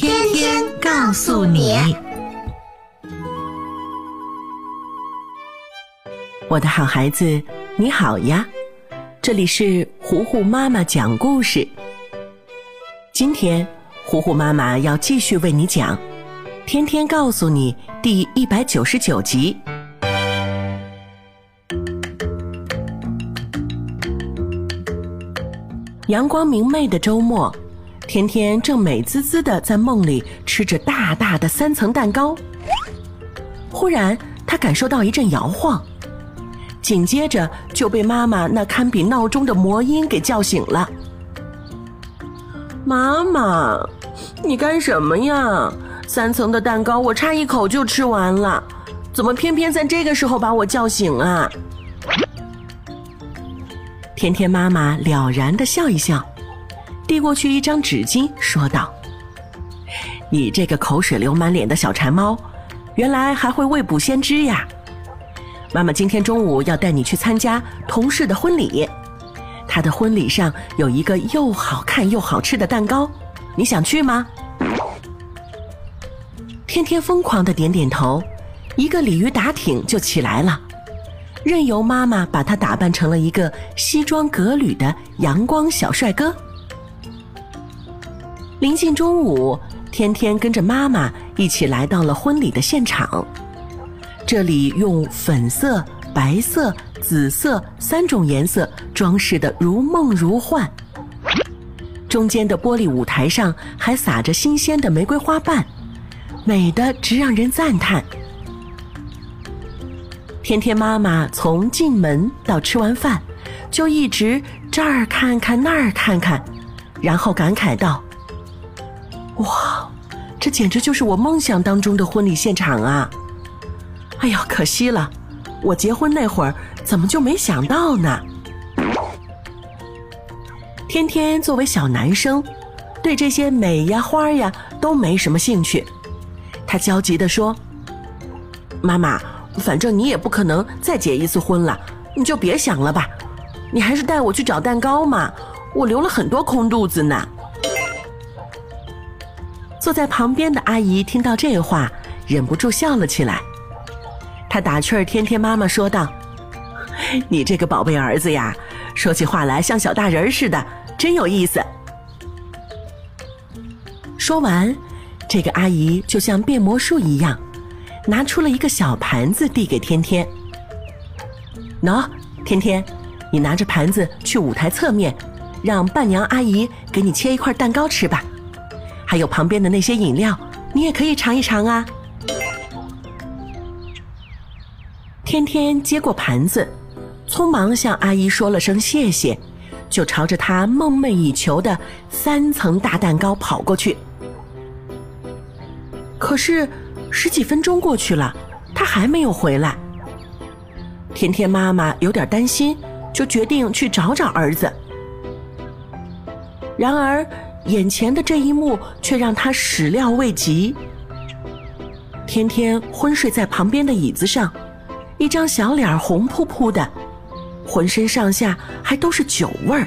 天天告诉你，我的好孩子，你好呀！这里是糊糊妈妈讲故事。今天，糊糊妈妈要继续为你讲《天天告诉你》第一百九十九集。阳光明媚的周末。甜甜正美滋滋的在梦里吃着大大的三层蛋糕，忽然她感受到一阵摇晃，紧接着就被妈妈那堪比闹钟的魔音给叫醒了。妈妈，你干什么呀？三层的蛋糕我差一口就吃完了，怎么偏偏在这个时候把我叫醒啊？甜甜妈妈了然的笑一笑。递过去一张纸巾，说道：“你这个口水流满脸的小馋猫，原来还会未卜先知呀！妈妈今天中午要带你去参加同事的婚礼，他的婚礼上有一个又好看又好吃的蛋糕，你想去吗？”天天疯狂的点点头，一个鲤鱼打挺就起来了，任由妈妈把他打扮成了一个西装革履的阳光小帅哥。临近中午，天天跟着妈妈一起来到了婚礼的现场。这里用粉色、白色、紫色三种颜色装饰的如梦如幻。中间的玻璃舞台上还撒着新鲜的玫瑰花瓣，美的直让人赞叹。天天妈妈从进门到吃完饭，就一直这儿看看那儿看看，然后感慨道。哇，这简直就是我梦想当中的婚礼现场啊！哎呀，可惜了，我结婚那会儿怎么就没想到呢？天天作为小男生，对这些美呀花呀都没什么兴趣。他焦急地说：“妈妈，反正你也不可能再结一次婚了，你就别想了吧。你还是带我去找蛋糕嘛，我留了很多空肚子呢。”坐在旁边的阿姨听到这话，忍不住笑了起来。她打趣儿天天妈妈说道：“你这个宝贝儿子呀，说起话来像小大人似的，真有意思。”说完，这个阿姨就像变魔术一样，拿出了一个小盘子递给天天。喏，天天，你拿着盘子去舞台侧面，让伴娘阿姨给你切一块蛋糕吃吧。还有旁边的那些饮料，你也可以尝一尝啊。天天接过盘子，匆忙向阿姨说了声谢谢，就朝着她梦寐以求的三层大蛋糕跑过去。可是十几分钟过去了，他还没有回来。天天妈妈有点担心，就决定去找找儿子。然而。眼前的这一幕却让他始料未及。天天昏睡在旁边的椅子上，一张小脸红扑扑的，浑身上下还都是酒味儿。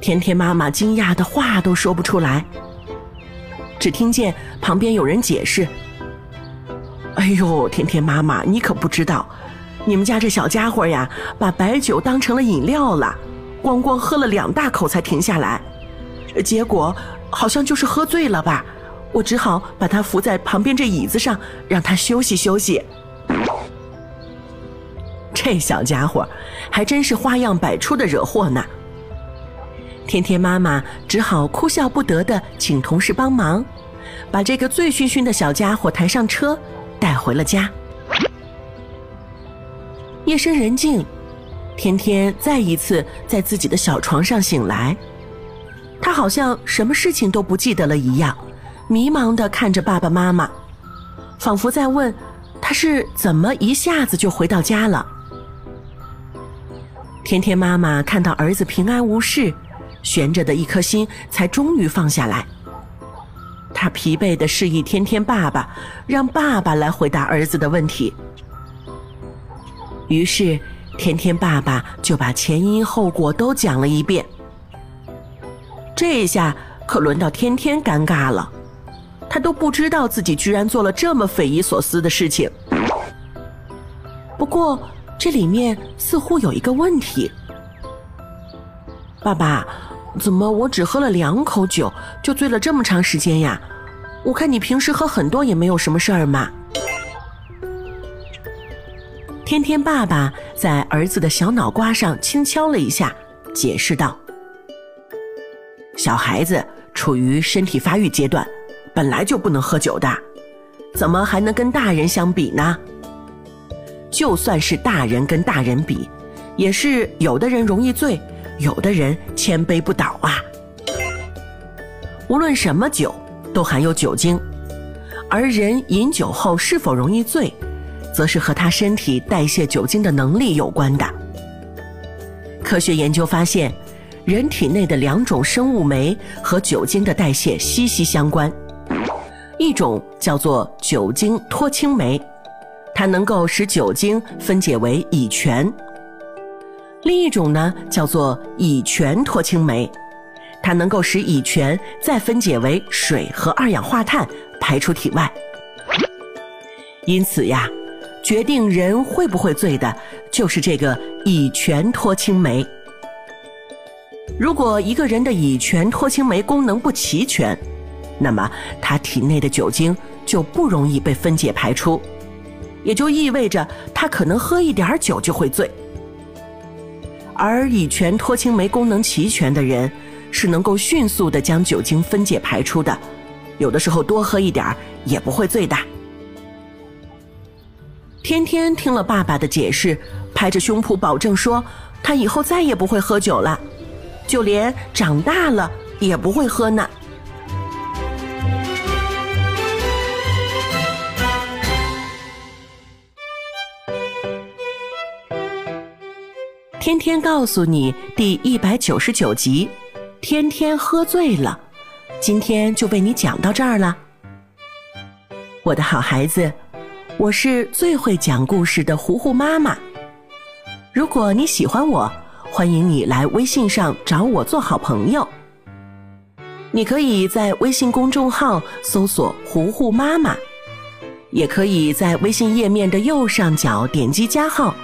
天天妈妈惊讶的话都说不出来，只听见旁边有人解释：“哎呦，天天妈妈，你可不知道，你们家这小家伙呀，把白酒当成了饮料了。”光光喝了两大口才停下来，结果好像就是喝醉了吧。我只好把他扶在旁边这椅子上，让他休息休息。这小家伙还真是花样百出的惹祸呢。天天妈妈只好哭笑不得的请同事帮忙，把这个醉醺醺的小家伙抬上车，带回了家。夜深人静，天天再一次在自己的小床上醒来，他好像什么事情都不记得了一样，迷茫的看着爸爸妈妈，仿佛在问他是怎么一下子就回到家了。天天妈妈看到儿子平安无事。悬着的一颗心才终于放下来。他疲惫的示意天天爸爸，让爸爸来回答儿子的问题。于是，天天爸爸就把前因后果都讲了一遍。这下可轮到天天尴尬了，他都不知道自己居然做了这么匪夷所思的事情。不过，这里面似乎有一个问题，爸爸。怎么我只喝了两口酒就醉了这么长时间呀？我看你平时喝很多也没有什么事儿嘛。天天爸爸在儿子的小脑瓜上轻敲了一下，解释道：“小孩子处于身体发育阶段，本来就不能喝酒的，怎么还能跟大人相比呢？就算是大人跟大人比，也是有的人容易醉。”有的人千杯不倒啊！无论什么酒，都含有酒精，而人饮酒后是否容易醉，则是和他身体代谢酒精的能力有关的。科学研究发现，人体内的两种生物酶和酒精的代谢息息相关，一种叫做酒精脱氢酶，它能够使酒精分解为乙醛。另一种呢，叫做乙醛脱氢酶，它能够使乙醛再分解为水和二氧化碳排出体外。因此呀，决定人会不会醉的，就是这个乙醛脱氢酶。如果一个人的乙醛脱氢酶功能不齐全，那么他体内的酒精就不容易被分解排出，也就意味着他可能喝一点酒就会醉。而乙醛脱氢酶功能齐全的人，是能够迅速的将酒精分解排出的，有的时候多喝一点也不会醉的。天天听了爸爸的解释，拍着胸脯保证说，他以后再也不会喝酒了，就连长大了也不会喝呢。天天告诉你第一百九十九集，天天喝醉了，今天就为你讲到这儿了。我的好孩子，我是最会讲故事的糊糊妈妈。如果你喜欢我，欢迎你来微信上找我做好朋友。你可以在微信公众号搜索“糊糊妈妈”，也可以在微信页面的右上角点击加号。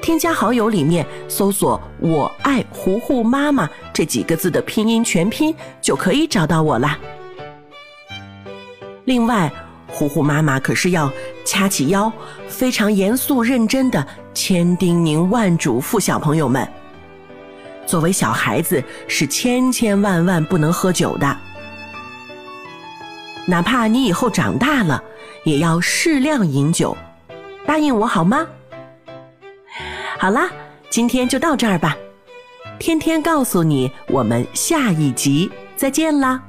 添加好友里面搜索“我爱糊糊妈妈”这几个字的拼音全拼，就可以找到我啦。另外，呼呼妈妈可是要掐起腰，非常严肃认真的千叮咛万嘱咐小朋友们：作为小孩子，是千千万万不能喝酒的，哪怕你以后长大了，也要适量饮酒，答应我好吗？好啦，今天就到这儿吧。天天告诉你，我们下一集再见啦。